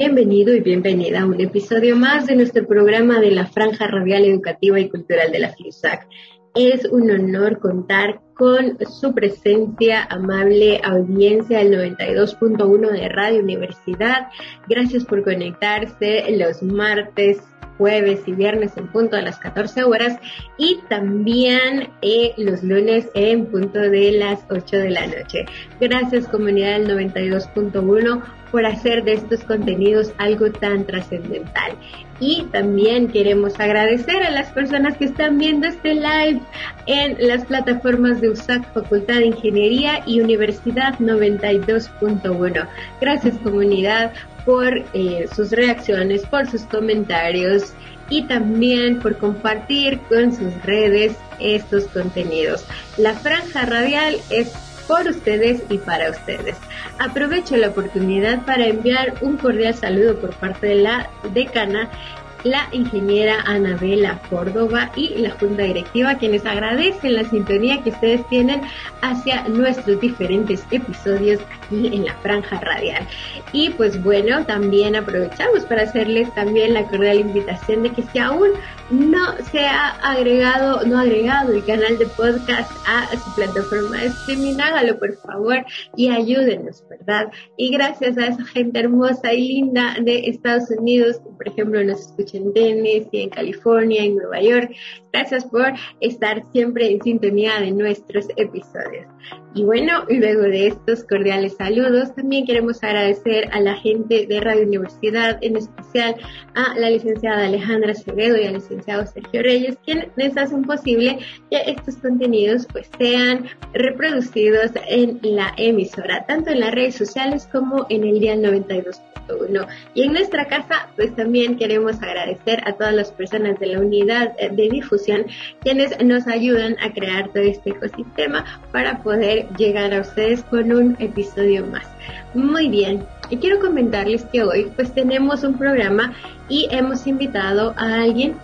Bienvenido y bienvenida a un episodio más de nuestro programa de la Franja Radial Educativa y Cultural de la FIUSAC. Es un honor contar con su presencia, amable audiencia del 92.1 de Radio Universidad. Gracias por conectarse los martes jueves y viernes en punto a las 14 horas y también eh, los lunes en punto de las 8 de la noche. Gracias comunidad del 92.1 por hacer de estos contenidos algo tan trascendental. Y también queremos agradecer a las personas que están viendo este live en las plataformas de USAC Facultad de Ingeniería y Universidad 92.1. Gracias comunidad por eh, sus reacciones, por sus comentarios y también por compartir con sus redes estos contenidos. La franja radial es por ustedes y para ustedes. Aprovecho la oportunidad para enviar un cordial saludo por parte de la decana la ingeniera Anabela Córdoba y la Junta Directiva, quienes agradecen la sintonía que ustedes tienen hacia nuestros diferentes episodios aquí en la franja radial. Y pues bueno, también aprovechamos para hacerles también la cordial invitación de que si aún no se ha agregado, no ha agregado el canal de podcast a su plataforma de streaming, hágalo por favor y ayúdenos, ¿verdad? Y gracias a esa gente hermosa y linda de Estados Unidos, que por ejemplo nos escucha en Tennessee, en California, en Nueva York, gracias por estar siempre en sintonía de nuestros episodios. Y bueno, luego de estos cordiales saludos, también queremos agradecer a la gente de Radio Universidad, en especial a la licenciada Alejandra Acevedo y al licenciado Sergio Reyes, quienes hacen posible que estos contenidos pues sean reproducidos en la emisora, tanto en las redes sociales como en el día 92.1. Y en nuestra casa pues también queremos agradecer a todas las personas de la unidad de difusión quienes nos ayudan a crear todo este ecosistema para poder llegar a ustedes con un episodio más. Muy bien, y quiero comentarles que hoy pues tenemos un programa y hemos invitado a alguien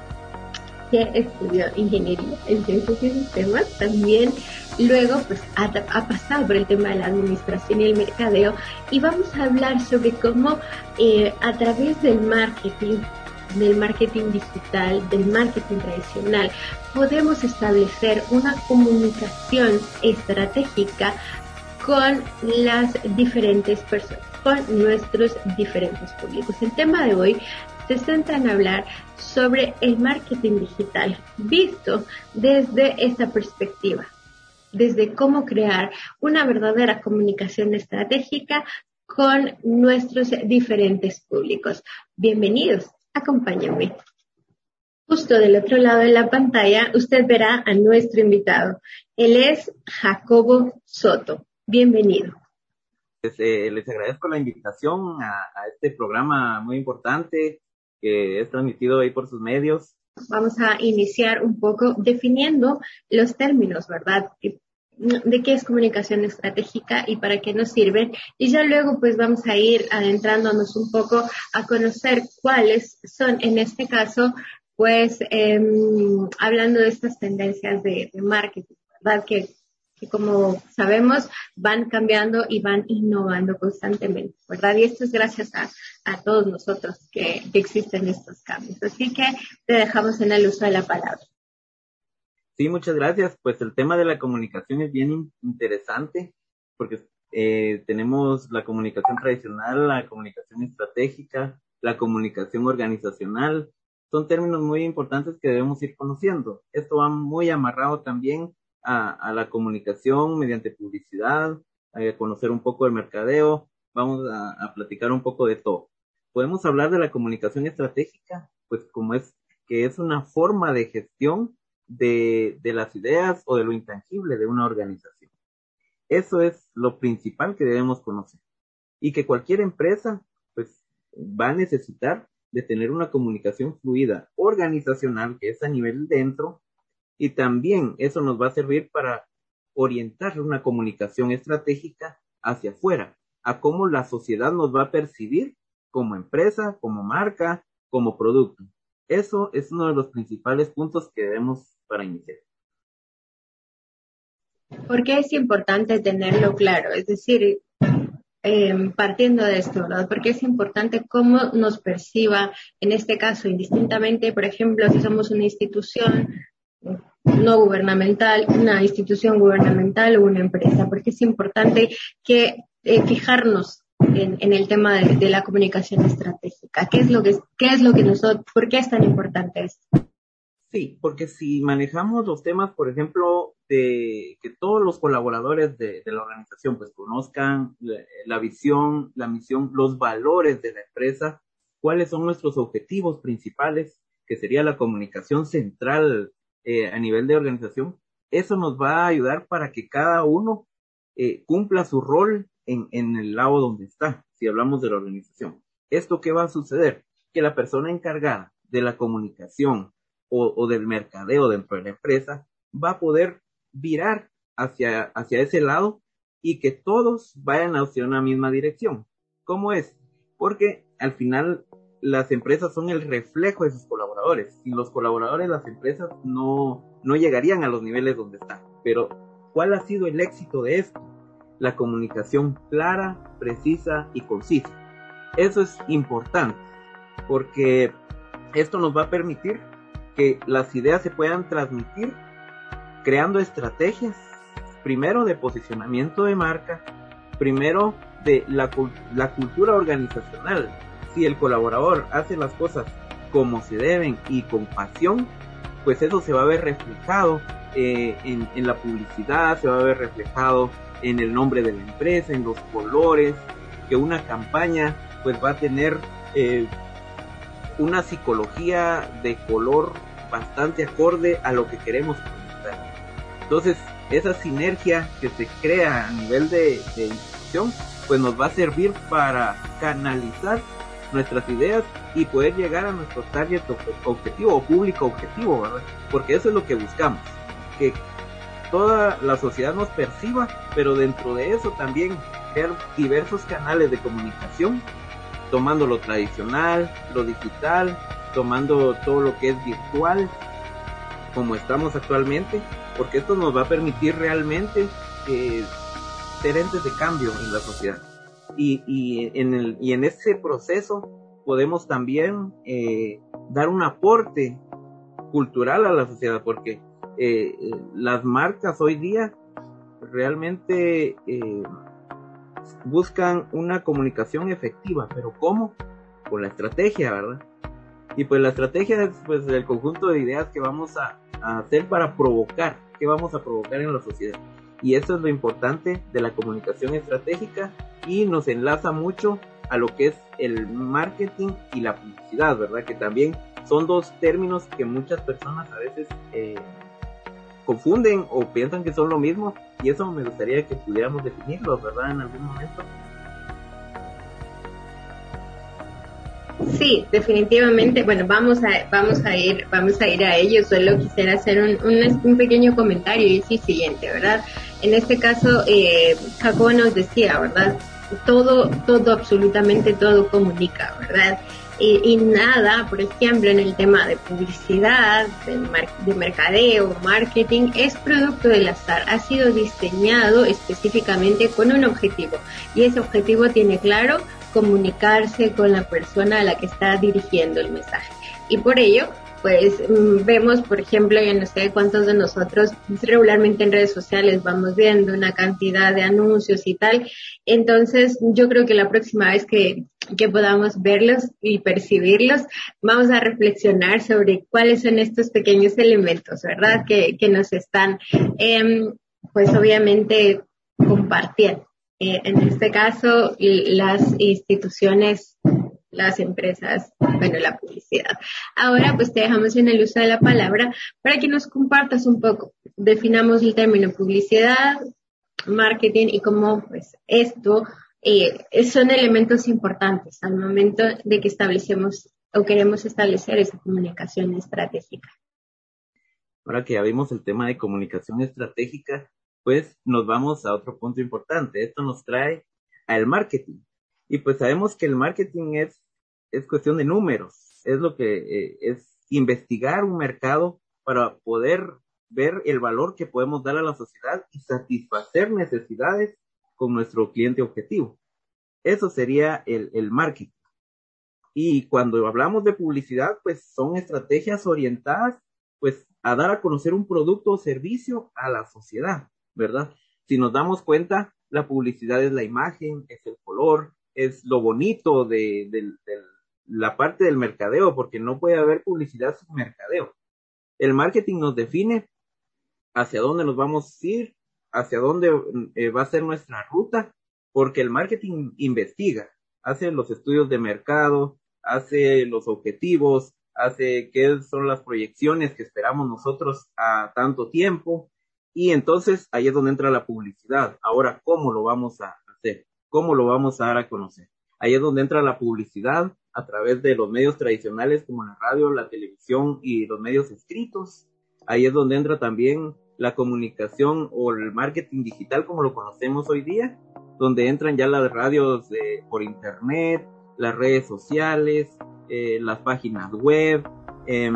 que estudió ingeniería en ciencias y sistemas, también luego pues ha, pasado por el tema de la administración y el mercadeo y vamos a hablar sobre cómo eh, a través del marketing del marketing digital, del marketing tradicional, podemos establecer una comunicación estratégica con las diferentes personas, con nuestros diferentes públicos. El tema de hoy se centra en hablar sobre el marketing digital visto desde esta perspectiva, desde cómo crear una verdadera comunicación estratégica con nuestros diferentes públicos. Bienvenidos Acompáñenme. Justo del otro lado de la pantalla, usted verá a nuestro invitado. Él es Jacobo Soto. Bienvenido. Pues, eh, les agradezco la invitación a, este programa muy importante que es transmitido ahí por sus medios. Vamos a iniciar un poco definiendo los términos, ¿verdad? de qué es comunicación estratégica y para qué nos sirve. Y ya luego pues vamos a ir adentrándonos un poco a conocer cuáles son en este caso pues em, hablando de estas tendencias de, marketing, ¿verdad? Que, que, como sabemos van cambiando y van innovando constantemente, ¿verdad? Y esto es gracias a, a todos nosotros que, que existen estos cambios. Así que te dejamos en el uso de la palabra. Sí, muchas gracias. Pues el tema de la comunicación es bien interesante porque eh, tenemos la comunicación tradicional, la comunicación estratégica, la comunicación organizacional. Son términos muy importantes que debemos ir conociendo. Esto va muy amarrado también a, la comunicación mediante publicidad, a conocer un poco el mercadeo. Vamos a, a platicar un poco de todo. Podemos hablar de la comunicación estratégica, pues como es que es una forma de gestión de, de las ideas o de lo intangible de una organización. Eso es lo principal que debemos conocer. Y que cualquier empresa, pues, va a necesitar de tener una comunicación fluida organizacional, que es a nivel dentro, y también eso nos va a servir para orientar una comunicación estratégica hacia afuera, a cómo la sociedad nos va a percibir como empresa, como marca, como producto. Eso es uno de los principales puntos que debemos para iniciar. ¿Por qué es importante tenerlo claro? Es decir, em, partiendo de esto, ¿verdad? Porque es importante cómo nos perciba, en este caso, indistintamente, por ejemplo, si somos una institución no gubernamental, una institución gubernamental o una empresa, porque es importante que eh, fijarnos en, el tema de, la comunicación estratégica. ¿Qué es lo que, es lo que nosotros, por qué es tan importante esto? Sí, porque si manejamos los temas, por ejemplo, de que todos los colaboradores de, la organización pues conozcan la, visión, la misión, los valores de la empresa, cuáles son nuestros objetivos principales, que sería la comunicación central eh, a nivel de organización, eso nos va a ayudar para que cada uno eh, cumpla su rol en, en el lado donde está, si hablamos de la organización. ¿Esto qué va a suceder? Que la persona encargada de la comunicación o, o del mercadeo dentro de la empresa va a poder virar hacia, hacia ese lado y que todos vayan hacia una misma dirección. ¿Cómo es? Porque al final las empresas son el reflejo de sus colaboradores. Sin los colaboradores las empresas no, no llegarían a los niveles donde están. Pero, ¿cuál ha sido el éxito de esto? La comunicación clara, precisa y concisa. Eso es importante porque esto nos va a permitir que las ideas se puedan transmitir creando estrategias, primero de posicionamiento de marca, primero de la, la cultura organizacional, si el colaborador hace las cosas como se deben y con pasión, pues eso se va a ver reflejado eh, en, la publicidad, se va a ver reflejado en el nombre de la empresa, en los colores, que una campaña pues va a tener eh, una psicología de color bastante acorde a lo que queremos comunicar. Entonces, esa sinergia que se crea a nivel de, de institución, pues nos va a servir para canalizar nuestras ideas y poder llegar a nuestro target objetivo o público objetivo, ¿verdad? Porque eso es lo que buscamos, que toda la sociedad nos perciba, pero dentro de eso también crear diversos canales de comunicación, tomando lo tradicional, lo digital, tomando todo lo que es virtual, como estamos actualmente, porque esto nos va a permitir realmente eh, ser entes de cambio en la sociedad y, y, en, el, y en ese proceso podemos también eh, dar un aporte cultural a la sociedad, porque eh, las marcas hoy día realmente eh, buscan una comunicación efectiva, pero ¿cómo? Con la estrategia, ¿verdad? Y pues la estrategia es pues el conjunto de ideas que vamos a, a hacer para provocar, que vamos a provocar en la sociedad. Y eso es lo importante de la comunicación estratégica y nos enlaza mucho a lo que es el marketing y la publicidad, ¿verdad? Que también son dos términos que muchas personas a veces eh, confunden o piensan que son lo mismo y eso me gustaría que pudiéramos definirlos, ¿verdad? En algún momento. Sí, definitivamente. Bueno, vamos a vamos a ir vamos a ir a ello. Solo quisiera hacer un, un, pequeño comentario y es el siguiente, ¿verdad? En este caso, eh, Jacobo nos decía, ¿verdad? Todo, todo, absolutamente todo comunica, ¿verdad? Y, nada, por ejemplo, en el tema de publicidad, de, de, mercadeo, marketing, es producto del azar. Ha sido diseñado específicamente con un objetivo. Y ese objetivo tiene claro comunicarse con la persona a la que está dirigiendo el mensaje. Y por ello, pues mm, vemos, por ejemplo, ya no sé cuántos de nosotros regularmente en redes sociales vamos viendo una cantidad de anuncios y tal. Entonces, yo creo que la próxima vez que, que podamos verlos y percibirlos, vamos a reflexionar sobre cuáles son estos pequeños elementos, ¿verdad? Que, que nos están, eh, pues obviamente, compartiendo. Eh, en este caso, las instituciones, las empresas, bueno, la publicidad. Ahora, pues te dejamos en el uso de la palabra para que nos compartas un poco. Definamos el término publicidad, marketing y cómo, pues, esto eh, son elementos importantes al momento de que establecemos o queremos establecer esa comunicación estratégica. Ahora que ya vimos el tema de comunicación estratégica, pues nos vamos a otro punto importante. Esto nos trae al marketing. Y pues sabemos que el marketing es, es cuestión de números, es lo que eh, es investigar un mercado para poder ver el valor que podemos dar a la sociedad y satisfacer necesidades con nuestro cliente objetivo. Eso sería el, el marketing. Y cuando hablamos de publicidad, pues son estrategias orientadas pues a dar a conocer un producto o servicio a la sociedad, ¿verdad? Si nos damos cuenta, la publicidad es la imagen, es el color, es lo bonito de, la parte del mercadeo, porque no puede haber publicidad sin mercadeo. El marketing nos define hacia dónde nos vamos a ir, hacia dónde eh, va a ser nuestra ruta, porque el marketing investiga, hace los estudios de mercado, hace los objetivos, hace qué son las proyecciones que esperamos nosotros a tanto tiempo, y entonces ahí es donde entra la publicidad. Ahora, ¿cómo lo vamos a hacer? ¿Cómo lo vamos a dar a conocer? Ahí es donde entra la publicidad a través de los medios tradicionales como la radio, la televisión y los medios escritos. Ahí es donde entra también la comunicación o el marketing digital como lo conocemos hoy día, donde entran ya las radios por internet, las redes sociales, eh, las páginas web, eh,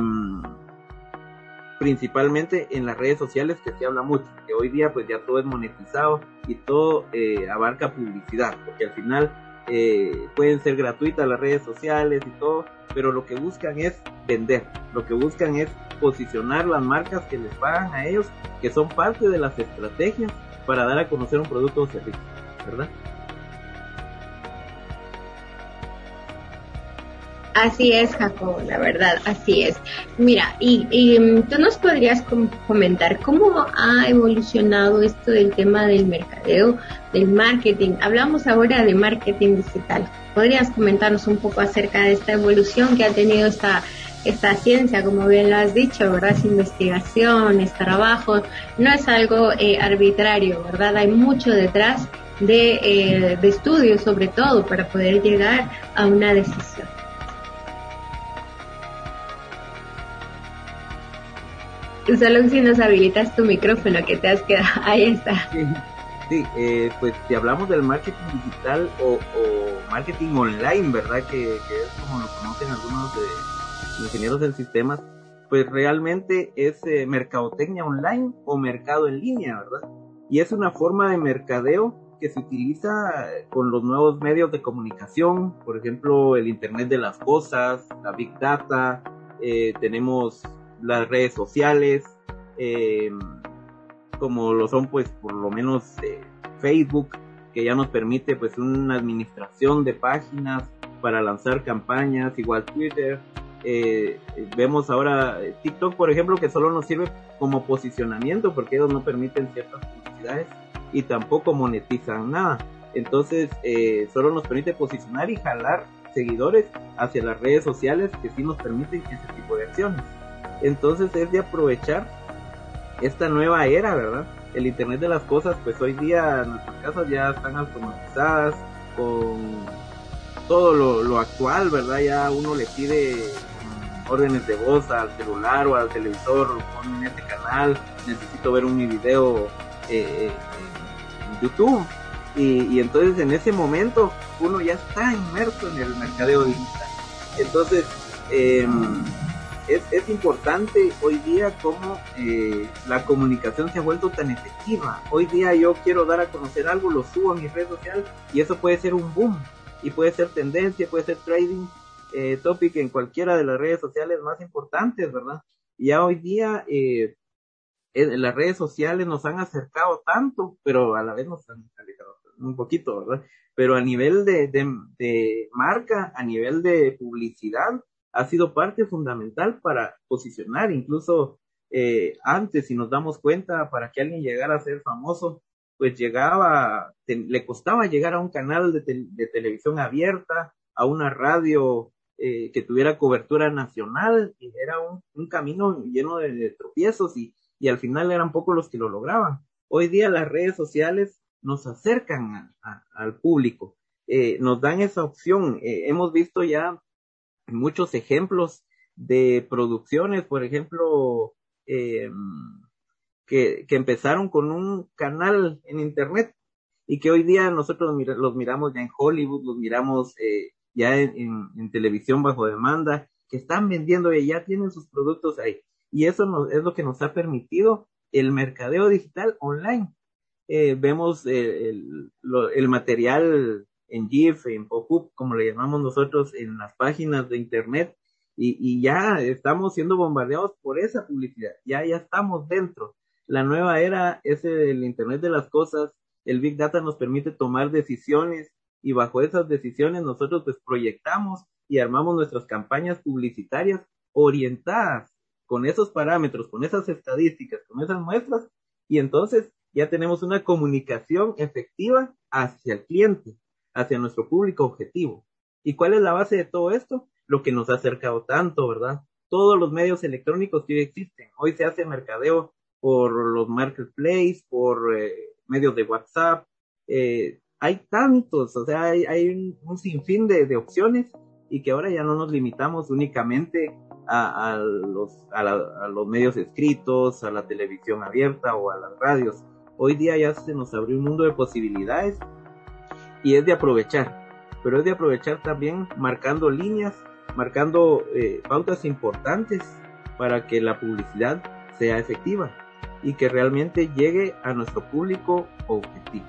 principalmente en las redes sociales que se habla mucho, que hoy día pues ya todo es monetizado y todo eh, abarca publicidad, porque al final eh, pueden ser gratuitas las redes sociales y todo, pero lo que buscan es vender, lo que buscan es posicionar las marcas que les pagan a ellos, que son parte de las estrategias para dar a conocer un producto o servicio, ¿verdad? Así es, Jacob, la verdad, así es. Mira, y, mm, tú nos podrías comentar cómo ha evolucionado esto del tema del mercadeo, del marketing. Hablamos ahora de marketing digital. ¿Podrías comentarnos un poco acerca de esta evolución que ha tenido esta, esta ciencia, como bien lo has dicho, ¿verdad? Es investigación, es trabajo, no es algo eh, arbitrario, ¿verdad? Hay mucho detrás de, eh, de estudios, sobre todo, para poder llegar a una decisión. Solo si nos habilitas tu micrófono que te has quedado. Ahí está. Sí, eh, pues si hablamos del marketing digital o, marketing online, ¿verdad? Que, es como lo conocen algunos de ingenieros del sistema, pues realmente es eh, mercadotecnia online o mercado en línea, ¿verdad? Y es una forma de mercadeo que se utiliza con los nuevos medios de comunicación, por ejemplo, el Internet de las Cosas, la Big Data, eh, tenemos las redes sociales, eh, como lo son pues por lo menos eh, Facebook, que ya nos permite pues una administración de páginas para lanzar campañas, igual Twitter. Eh, vemos ahora TikTok, por ejemplo, que solo nos sirve como posicionamiento porque ellos no permiten ciertas publicidades y tampoco monetizan nada. Entonces, solo nos permite posicionar y jalar seguidores hacia las redes sociales que sí nos permiten ese tipo de acciones. Entonces es de aprovechar esta nueva era, ¿verdad? El Internet de las Cosas, pues hoy día nuestras casas ya están automatizadas con todo lo, actual, ¿verdad? Ya uno le pide órdenes de voz al celular o al televisor, pon este canal, necesito ver un video eh, eh, en YouTube. Y, y, entonces en ese momento uno ya está inmerso en el mercadeo digital. Entonces, eh, es, importante hoy día cómo eh, la comunicación se ha vuelto tan efectiva. Hoy día yo quiero dar a conocer algo, lo subo a mi red social y eso puede ser un boom y puede ser tendencia, puede ser trading eh, topic en cualquiera de las redes sociales más importantes, ¿verdad? Ya hoy día eh, las redes sociales nos han acercado tanto, pero a la vez nos han alejado un poquito, ¿verdad? Pero a nivel de, de marca, a nivel de publicidad, ha sido parte fundamental para posicionar, incluso eh, antes, si nos damos cuenta, para que alguien llegara a ser famoso, pues llegaba, le costaba llegar a un canal de, televisión abierta, a una radio eh, que tuviera cobertura nacional, y era un, camino lleno de, tropiezos y, y, al final eran pocos los que lo lograban. Hoy día las redes sociales nos acercan al público, eh, nos dan esa opción. hemos visto ya muchos ejemplos de producciones, por ejemplo, eh, que, que, empezaron con un canal en internet y que hoy día nosotros los miramos ya en Hollywood, los miramos eh, ya en, televisión bajo demanda, que están vendiendo y ya tienen sus productos ahí. Y eso es lo que nos ha permitido el mercadeo digital online. Eh, vemos el, el, material en GIF, en PopUp, como le llamamos nosotros, en las páginas de internet, y, y ya estamos siendo bombardeados por esa publicidad, ya, ya estamos dentro. La nueva era es el Internet de las cosas, el Big Data nos permite tomar decisiones y bajo esas decisiones nosotros pues proyectamos y armamos nuestras campañas publicitarias orientadas con esos parámetros, con esas estadísticas, con esas muestras y entonces ya tenemos una comunicación efectiva hacia el cliente, hacia nuestro público objetivo. ¿Y cuál es la base de todo esto? Lo que nos ha acercado tanto, ¿verdad? Todos los medios electrónicos que hoy existen. Hoy se hace mercadeo por los marketplaces, por eh, medios de WhatsApp. Eh, hay tantos, o sea, hay, hay un, sinfín de, de, opciones y que ahora ya no nos limitamos únicamente a, a los, a, a, los medios escritos, a la televisión abierta o a las radios. Hoy día ya se nos abrió un mundo de posibilidades y es de aprovechar, pero es de aprovechar también marcando líneas, marcando eh, pautas importantes para que la publicidad sea efectiva y que realmente llegue a nuestro público objetivo.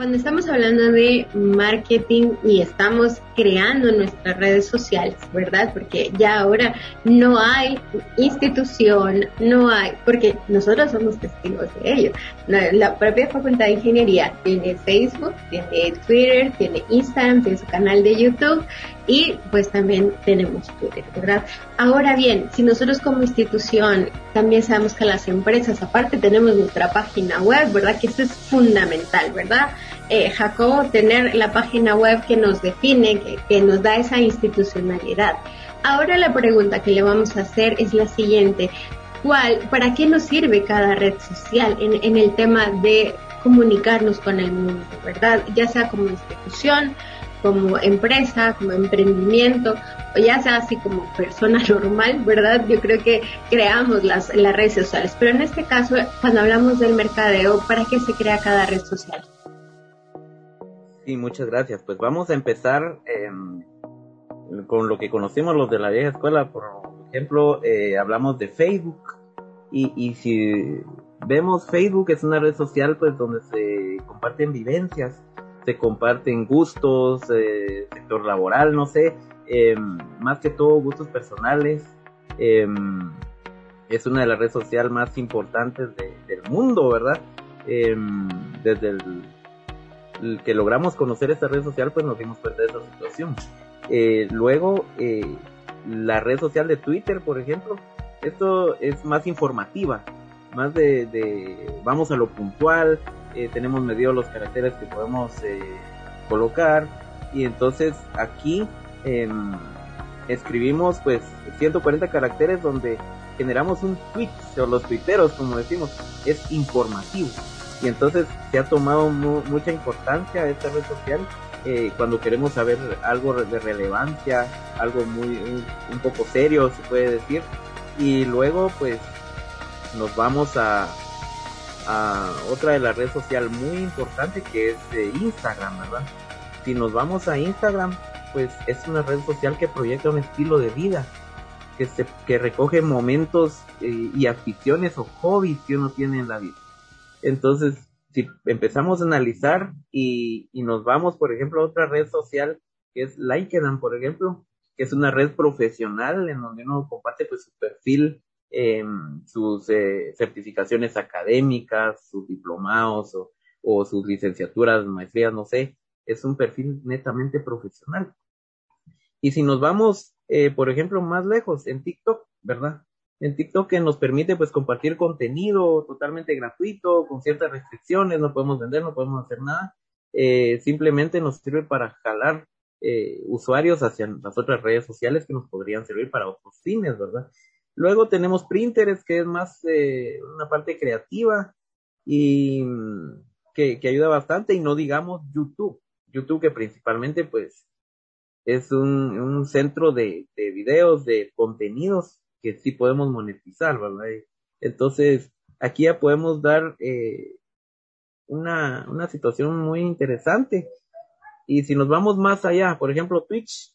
Cuando estamos hablando de marketing y estamos creando nuestras redes sociales, ¿verdad? Porque ya ahora no hay institución, no hay, porque nosotros somos testigos de ello. La, propia Facultad de Ingeniería tiene Facebook, tiene Twitter, tiene Instagram, tiene su canal de YouTube y pues también tenemos Twitter, ¿verdad? Ahora bien, si nosotros como institución también sabemos que las empresas, aparte tenemos nuestra página web, ¿verdad? Que eso es fundamental, ¿verdad? Eh, Jacobo, tener la página web que nos define, que, nos da esa institucionalidad. Ahora la pregunta que le vamos a hacer es la siguiente. ¿Cuál, para qué nos sirve cada red social en, en el tema de comunicarnos con el mundo, ¿verdad? Ya sea como institución, como empresa, como emprendimiento, o ya sea así como persona normal, ¿verdad? Yo creo que creamos las, las redes sociales. Pero en este caso, cuando hablamos del mercadeo, ¿para qué se crea cada red social? Sí, muchas gracias. Pues vamos a empezar eh, con lo que conocimos los de la vieja escuela. Por ejemplo, eh, hablamos de Facebook. Y, y si vemos Facebook es una red social pues donde se comparten vivencias se comparten gustos, eh, sector laboral, no sé, eh, más que todo gustos personales. Eh, es una de las redes sociales más importantes de, del mundo, ¿verdad? Em, desde el, que logramos conocer esta red social, pues nos dimos cuenta de esa situación. Eh, luego, eh, la red social de Twitter, por ejemplo, esto es más informativa, más de, de vamos a lo puntual, eh, tenemos medido los caracteres que podemos eh, colocar y entonces aquí eh, escribimos pues 140 caracteres donde generamos un tweet o los tuiteros como decimos es informativo y entonces se ha tomado mu mucha importancia esta red social eh, cuando queremos saber algo de relevancia algo muy un, un poco serio se puede decir y luego pues nos vamos a a otra de la red social muy importante que es eh, Instagram, ¿verdad? Si nos vamos a Instagram, pues es una red social que proyecta un estilo de vida, que, se, que recoge momentos eh, y aficiones o hobbies que uno tiene en la vida. Entonces, si empezamos a analizar y, y nos vamos, por ejemplo, a otra red social que es LinkedIn, por ejemplo, que es una red profesional en donde uno comparte pues su perfil eh, sus eh, certificaciones académicas, sus diplomados o, o, sus licenciaturas, maestrías, no sé, es un perfil netamente profesional. Y si nos vamos, eh, por ejemplo, más lejos, en TikTok, ¿verdad? En TikTok que nos permite pues compartir contenido totalmente gratuito, con ciertas restricciones, no podemos vender, no podemos hacer nada, eh, simplemente nos sirve para jalar eh, usuarios hacia las otras redes sociales que nos podrían servir para otros fines, ¿verdad? Luego tenemos printers, que es más eh, una parte creativa y mm, que, que, ayuda bastante, y no digamos YouTube. YouTube que principalmente pues es un, un centro de, de, videos, de contenidos que sí podemos monetizar, ¿verdad? Entonces, aquí ya podemos dar eh, una, una situación muy interesante. Y si nos vamos más allá, por ejemplo, Twitch,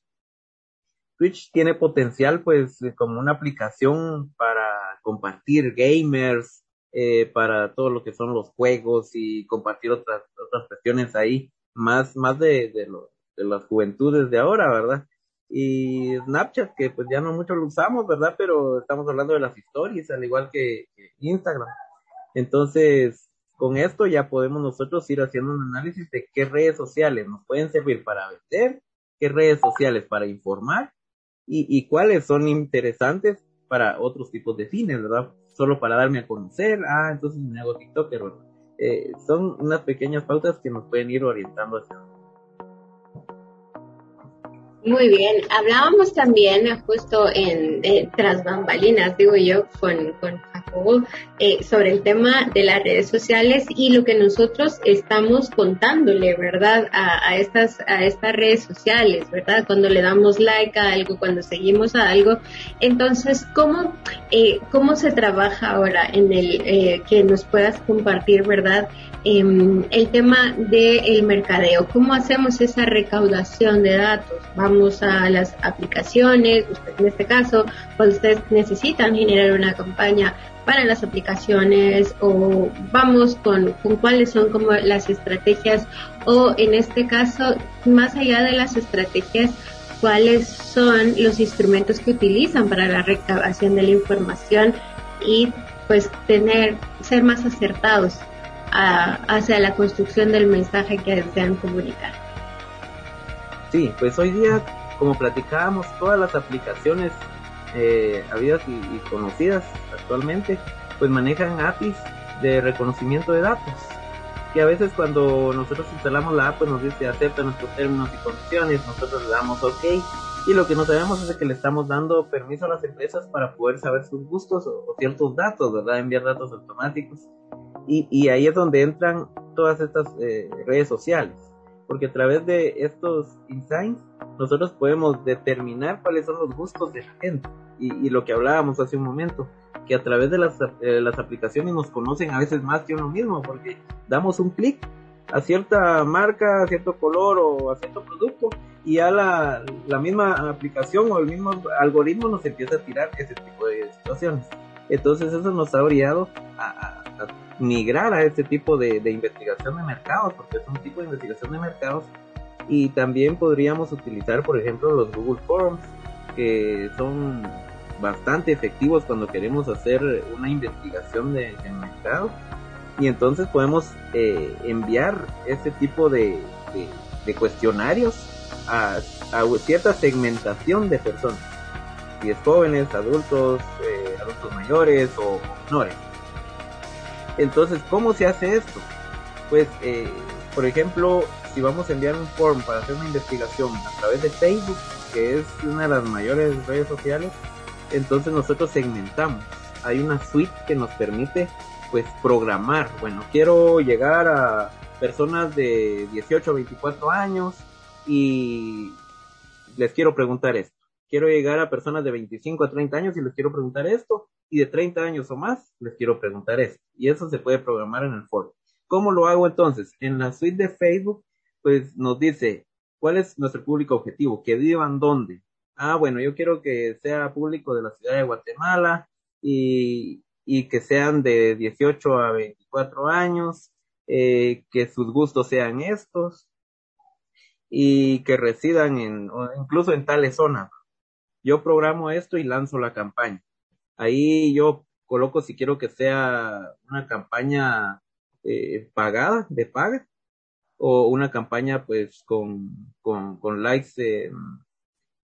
Twitch tiene potencial pues como una aplicación para compartir gamers, eh, para todo lo que son los juegos y compartir otras, otras cuestiones ahí más, más de, de, lo, de las juventudes de ahora, ¿verdad? Y Snapchat, que pues ya no mucho lo usamos, ¿verdad? Pero estamos hablando de las historias, al igual que, Instagram. Entonces, con esto ya podemos nosotros ir haciendo un análisis de qué redes sociales nos pueden servir para vender, qué redes sociales para informar y, y cuáles son interesantes para otros tipos de fines, ¿verdad? Solo para darme a conocer, ah, entonces me hago TikToker. Eh, son unas pequeñas pautas que nos pueden ir orientando hacia muy bien, hablábamos también justo en tras bambalinas, digo yo, con, con Jacobo, eh, sobre el tema de las redes sociales y lo que nosotros estamos contándole, ¿verdad? A, a, estas, a estas redes sociales, ¿verdad? Cuando le damos like a algo, cuando seguimos a algo. Entonces, ¿cómo, eh, cómo se trabaja ahora en el eh, que nos puedas compartir, ¿verdad? Em, el tema del mercadeo, cómo hacemos esa recaudación de datos. Vamos a las aplicaciones, en este caso, cuando ustedes necesitan generar una campaña para las aplicaciones o vamos con, con cuáles son como las estrategias o en este caso, más allá de las estrategias, cuáles son los instrumentos que utilizan para la recabación de la información y pues tener, ser más acertados hacia la construcción del mensaje que desean comunicar. Sí, pues hoy día, como platicábamos, todas las aplicaciones eh, habidas y, conocidas actualmente, pues manejan APIs de reconocimiento de datos. Que a veces cuando nosotros instalamos la app, pues nos dice acepta nuestros términos y condiciones, nosotros le damos OK. Y lo que no sabemos es que le estamos dando permiso a las empresas para poder saber sus gustos o, o ciertos datos, ¿verdad? Enviar datos automáticos. Y, y ahí es donde entran todas estas eh, redes sociales, porque a través de estos insights nosotros podemos determinar cuáles son los gustos de la gente. Y, y lo que hablábamos hace un momento, que a través de las, eh, las aplicaciones nos conocen a veces más que uno mismo, porque damos un clic a cierta marca, a cierto color o a cierto producto y ya la, la misma aplicación o el mismo algoritmo nos empieza a tirar ese tipo de situaciones. Entonces eso nos ha brillado a, migrar a este tipo de, investigación de mercados, porque es un tipo de investigación de mercados. Y también podríamos utilizar, por ejemplo, los Google Forms, que son bastante efectivos cuando queremos hacer una investigación de, mercado. Y entonces podemos eh, enviar este tipo de, cuestionarios a, cierta segmentación de personas. Si es jóvenes, adultos, eh, adultos mayores o menores. Entonces, ¿cómo se hace esto? Pues, eh, por ejemplo, si vamos a enviar un form para hacer una investigación a través de Facebook, que es una de las mayores redes sociales, entonces nosotros segmentamos. Hay una suite que nos permite, pues, programar. Bueno, quiero llegar a personas de 18 a 24 años y les quiero preguntar esto. Quiero llegar a personas de 25 a 30 años y les quiero preguntar esto y de 30 años o más, les quiero preguntar esto. Y eso se puede programar en el foro. ¿Cómo lo hago entonces? En la suite de Facebook, pues nos dice cuál es nuestro público objetivo, que vivan dónde. Ah, bueno, yo quiero que sea público de la ciudad de Guatemala y, y que sean de 18 a 24 años, eh, que sus gustos sean estos y que residan en, incluso en tales zonas. Yo programo esto y lanzo la campaña. Ahí yo coloco si quiero que sea una campaña eh, pagada, de paga, o una campaña pues con, con, con likes eh,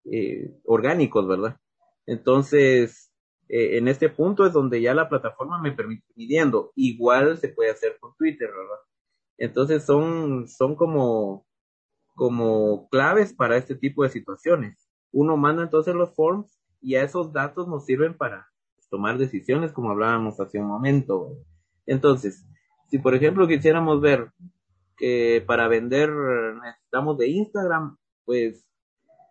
eh, orgánicos, ¿verdad? Entonces, en este punto es donde ya la plataforma me permite midiendo. Igual se puede hacer con Twitter, ¿verdad? Entonces son, son como, como claves para este tipo de situaciones. Uno manda entonces los forms y a esos datos nos sirven para tomar decisiones como hablábamos hace un momento. Entonces, si por ejemplo quisiéramos ver que para vender necesitamos de Instagram, pues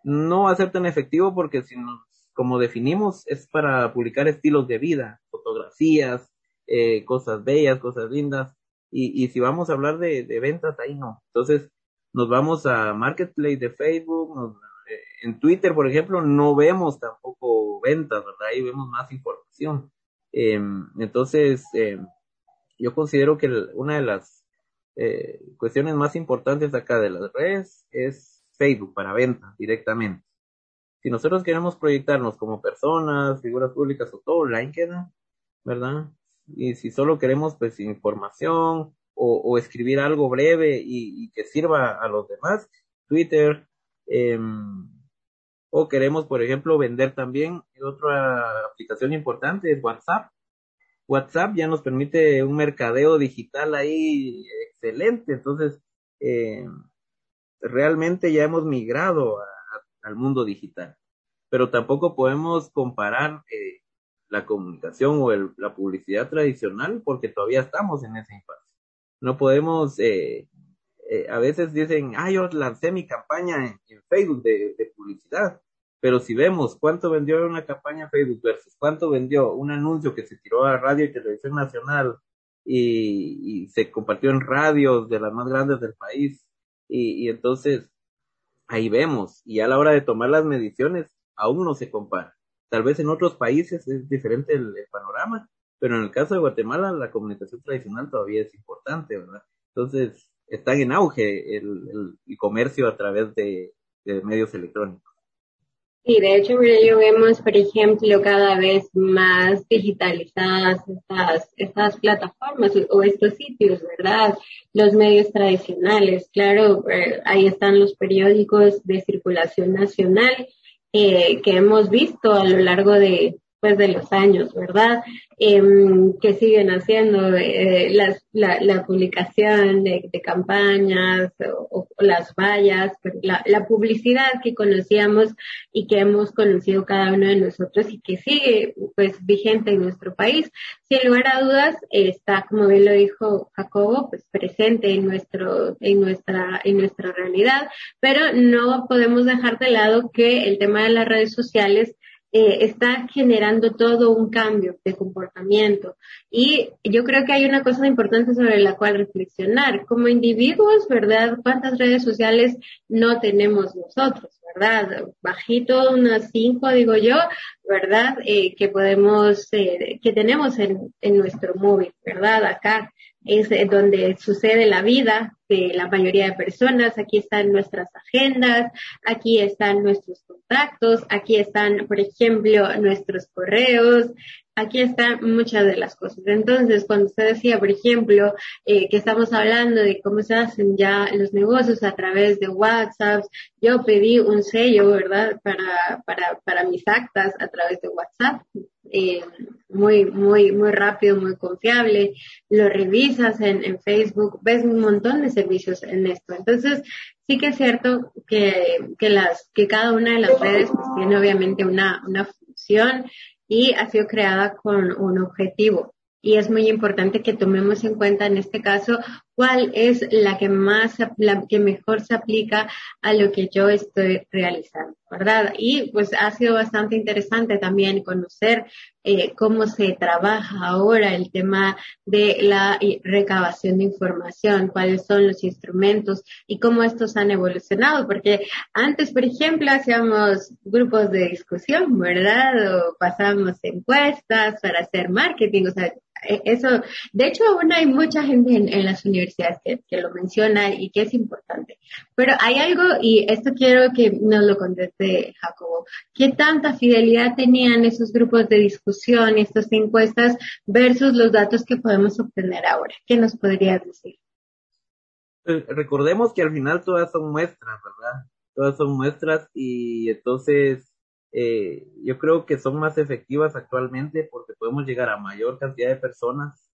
no va a ser tan efectivo porque si nos, como definimos, es para publicar estilos de vida, fotografías, eh, cosas bellas, cosas lindas. Y, y si vamos a hablar de, de, ventas, ahí no. Entonces, nos vamos a Marketplace de Facebook, nos, en Twitter, por ejemplo, no vemos tampoco ventas, ¿verdad? Ahí vemos más información. Eh, entonces, eh, yo considero que una de las eh, cuestiones más importantes acá de las redes es Facebook para venta directamente. Si nosotros queremos proyectarnos como personas, figuras públicas o todo, online queda, ¿verdad? Y si solo queremos pues información o, escribir algo breve y, que sirva a los demás, Twitter, em, o queremos, por ejemplo, vender también otra aplicación importante es WhatsApp. WhatsApp ya nos permite un mercadeo digital ahí excelente, entonces eh, realmente ya hemos migrado al mundo digital, pero tampoco podemos comparar eh, la comunicación o la publicidad tradicional porque todavía estamos en ese impasse. No podemos, eh, a veces dicen, ah, yo lancé mi campaña en, Facebook de, publicidad, pero si vemos cuánto vendió una campaña Facebook versus cuánto vendió un anuncio que se tiró a radio y televisión nacional y, se compartió en radios de las más grandes del país y, entonces ahí vemos y a la hora de tomar las mediciones aún no se compara. Tal vez en otros países es diferente el panorama, pero en el caso de Guatemala la comunicación tradicional todavía es importante, ¿verdad? Entonces, está en auge el, comercio a través de, medios electrónicos. Sí, de hecho, yo vemos, por ejemplo, cada vez más digitalizadas estas, estas plataformas o estos sitios, ¿verdad? Los medios tradicionales, claro, eh, ahí están los periódicos de circulación nacional eh, que hemos visto a lo largo de, pues, de los años, ¿verdad? Em, que siguen haciendo eh, la, publicación de, campañas o, las vallas, la, la, publicidad que conocíamos y que hemos conocido cada uno de nosotros y que sigue pues vigente en nuestro país. Sin lugar a dudas está, como bien lo dijo Jacobo, pues presente en nuestro, en nuestra, en nuestra realidad, pero no podemos dejar de lado que el tema de las redes sociales eh, está generando todo un cambio de comportamiento. Y yo creo que hay una cosa importante sobre la cual reflexionar. Como individuos, ¿verdad? ¿Cuántas redes sociales no tenemos nosotros, verdad? Bajito, unas cinco, digo yo, ¿verdad? Eh, que podemos, eh, que tenemos en, en nuestro móvil, ¿verdad? Acá es donde sucede la vida de la mayoría de personas. Aquí están nuestras agendas, aquí están nuestros contactos, aquí están, por ejemplo, nuestros correos, aquí están muchas de las cosas. Entonces, cuando usted decía, por ejemplo, eh, que estamos hablando de cómo se hacen ya los negocios a través de WhatsApp, yo pedí un sello, ¿verdad?, para, para, para mis actas a través de WhatsApp. Eh, muy, muy, muy rápido, muy confiable, lo revisas en, Facebook, ves un montón de servicios en esto. Entonces, sí que es cierto que, que las, que cada una de las redes pues, tiene obviamente una, una función y ha sido creada con un objetivo. Y es muy importante que tomemos en cuenta en este caso cuál es la que más, la que mejor se aplica a lo que yo estoy realizando, ¿verdad? Y pues ha sido bastante interesante también conocer eh, cómo se trabaja ahora el tema de la recabación de información, cuáles son los instrumentos y cómo estos han evolucionado, porque antes, por ejemplo, hacíamos grupos de discusión, ¿verdad? O pasamos encuestas para hacer marketing, o sea, eso, de hecho aún hay mucha gente en, las universidades que, lo menciona y que es importante. Pero hay algo, y esto quiero que nos lo conteste Jacobo, ¿qué tanta fidelidad tenían esos grupos de discusión, estas encuestas, versus los datos que podemos obtener ahora? ¿Qué nos podrías decir? Eh, recordemos que al final todas son muestras, ¿verdad? Todas son muestras y entonces eh, yo creo que son más efectivas actualmente porque podemos llegar a mayor cantidad de personas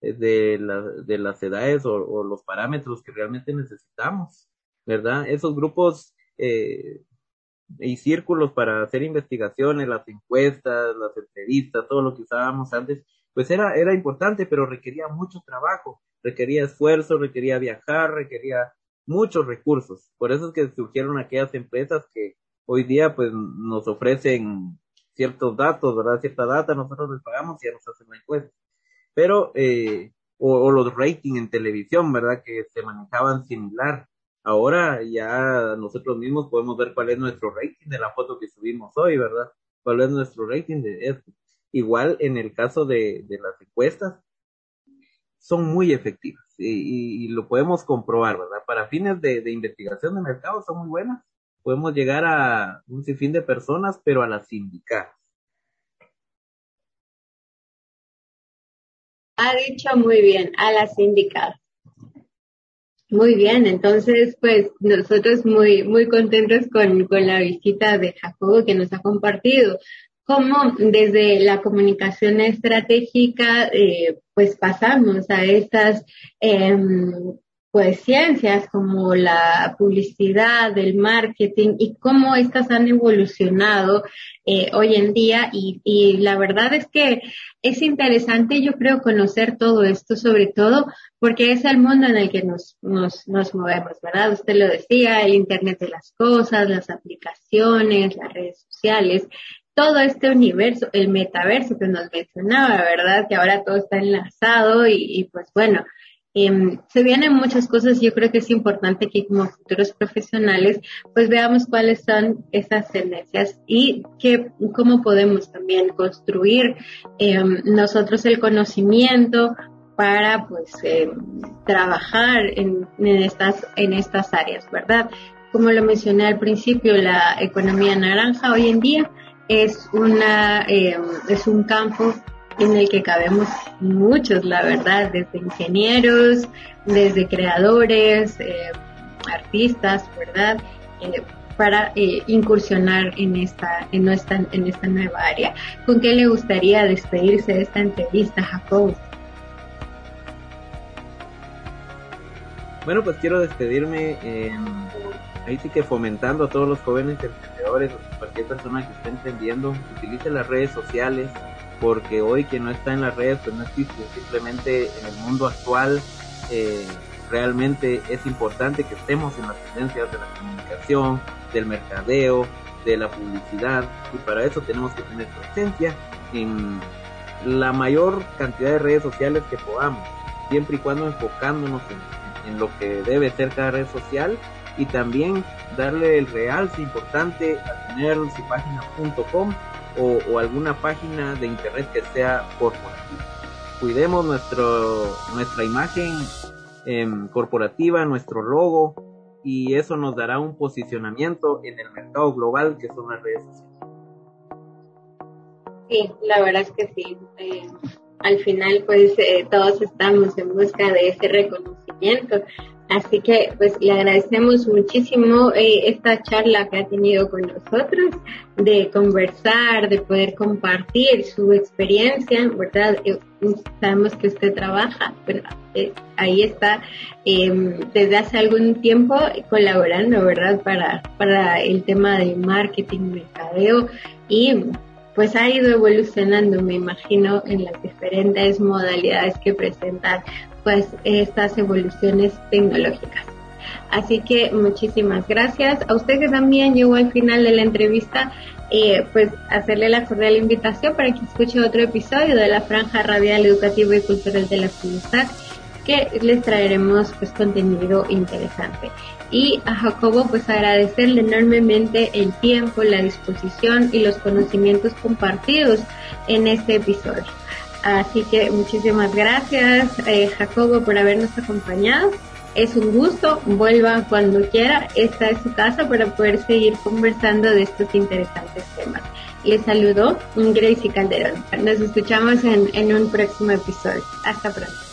eh, de, la, de las edades o, los parámetros que realmente necesitamos, ¿verdad? Esos grupos eh, y círculos para hacer investigaciones, las encuestas, las entrevistas, todo lo que usábamos antes, pues era, era importante, pero requería mucho trabajo, requería esfuerzo, requería viajar, requería muchos recursos. Por eso es que surgieron aquellas empresas que hoy día pues nos ofrecen ciertos datos, ¿verdad? Cierta data, nosotros les pagamos y ya nos hacen la encuesta. Pero, eh, o, los ratings en televisión, ¿verdad? Que se manejaban similar. Ahora ya nosotros mismos podemos ver cuál es nuestro rating de la foto que subimos hoy, ¿verdad? Cuál es nuestro rating de esto. Igual en el caso de, de las encuestas, son muy efectivas. y, lo podemos comprobar, ¿verdad? Para fines de, de investigación de mercado son muy buenas. Podemos llegar a un sinfín de personas, pero a las indicadas. Ha dicho muy bien, a las indicadas. Muy bien, entonces pues nosotros muy, muy contentos con, con la visita de Jacobo que nos ha compartido cómo desde la comunicación estratégica eh, pues pasamos a estas em, pues ciencias como la publicidad, el marketing y cómo estas han evolucionado eh, hoy en día y, y, la verdad es que es interesante yo creo conocer todo esto sobre todo porque es el mundo en el que nos, nos, nos movemos, ¿verdad? Usted lo decía, el Internet de las cosas, las aplicaciones, las redes sociales todo este universo, el metaverso que nos mencionaba, ¿verdad? Que ahora todo está enlazado y, y pues bueno, Em, se vienen muchas cosas yo creo que es importante que como futuros profesionales pues veamos cuáles son esas tendencias y que, cómo podemos también construir em, nosotros el conocimiento para pues em, trabajar en, en, estas, en estas áreas, ¿verdad? Como lo mencioné al principio, la economía naranja hoy en día es una, es un campo en el que cabemos muchos, la verdad, desde ingenieros, desde creadores, eh, artistas, ¿verdad? Eh, para eh, incursionar en esta, en, nuestra, en esta nueva área. ¿Con qué le gustaría despedirse de esta entrevista, Jacob? Bueno, pues quiero despedirme, ahí sí que fomentando a todos los jóvenes emprendedores, cualquier persona que esté emprendiendo, utilice las redes sociales, porque hoy quien no está en las redes pues no existe, simplemente en el mundo actual eh, realmente es importante que estemos en las tendencias de la comunicación, del mercadeo, de la publicidad y para eso tenemos que tener presencia en la mayor cantidad de redes sociales que podamos, siempre y cuando enfocándonos en, en lo que debe ser cada red social y también darle el realce importante a tener su página.com o, alguna página de internet que sea corporativa. Cuidemos nuestro, nuestra imagen em, corporativa, nuestro logo, y eso nos dará un posicionamiento en el mercado global que son las redes sociales. Sí, la verdad es que sí. Eh, al final, pues eh, todos estamos en busca de ese reconocimiento. Así que pues le agradecemos muchísimo eh, esta charla que ha tenido con nosotros, de conversar, de poder compartir su experiencia, ¿verdad? Eh, sabemos que usted trabaja, bueno, eh, ahí está em, desde hace algún tiempo colaborando, ¿verdad? Para, para el tema de marketing, mercadeo y pues ha ido evolucionando, me imagino, en las diferentes modalidades que presentan pues estas evoluciones tecnológicas. Así que muchísimas gracias. A usted que también llegó al final de la entrevista, eh, pues hacerle la cordial invitación para que escuche otro episodio de la Franja Radial Educativa y Cultural de la Comunidad, que les traeremos pues contenido interesante. Y a Jacobo pues agradecerle enormemente el tiempo, la disposición y los conocimientos compartidos en este episodio. Así que muchísimas gracias, eh, Jacobo, por habernos acompañado. Es un gusto, vuelva cuando quiera. Esta es su casa para poder seguir conversando de estos interesantes temas. Les saludo Gracie Calderón. Nos escuchamos en, en un próximo episodio. Hasta pronto.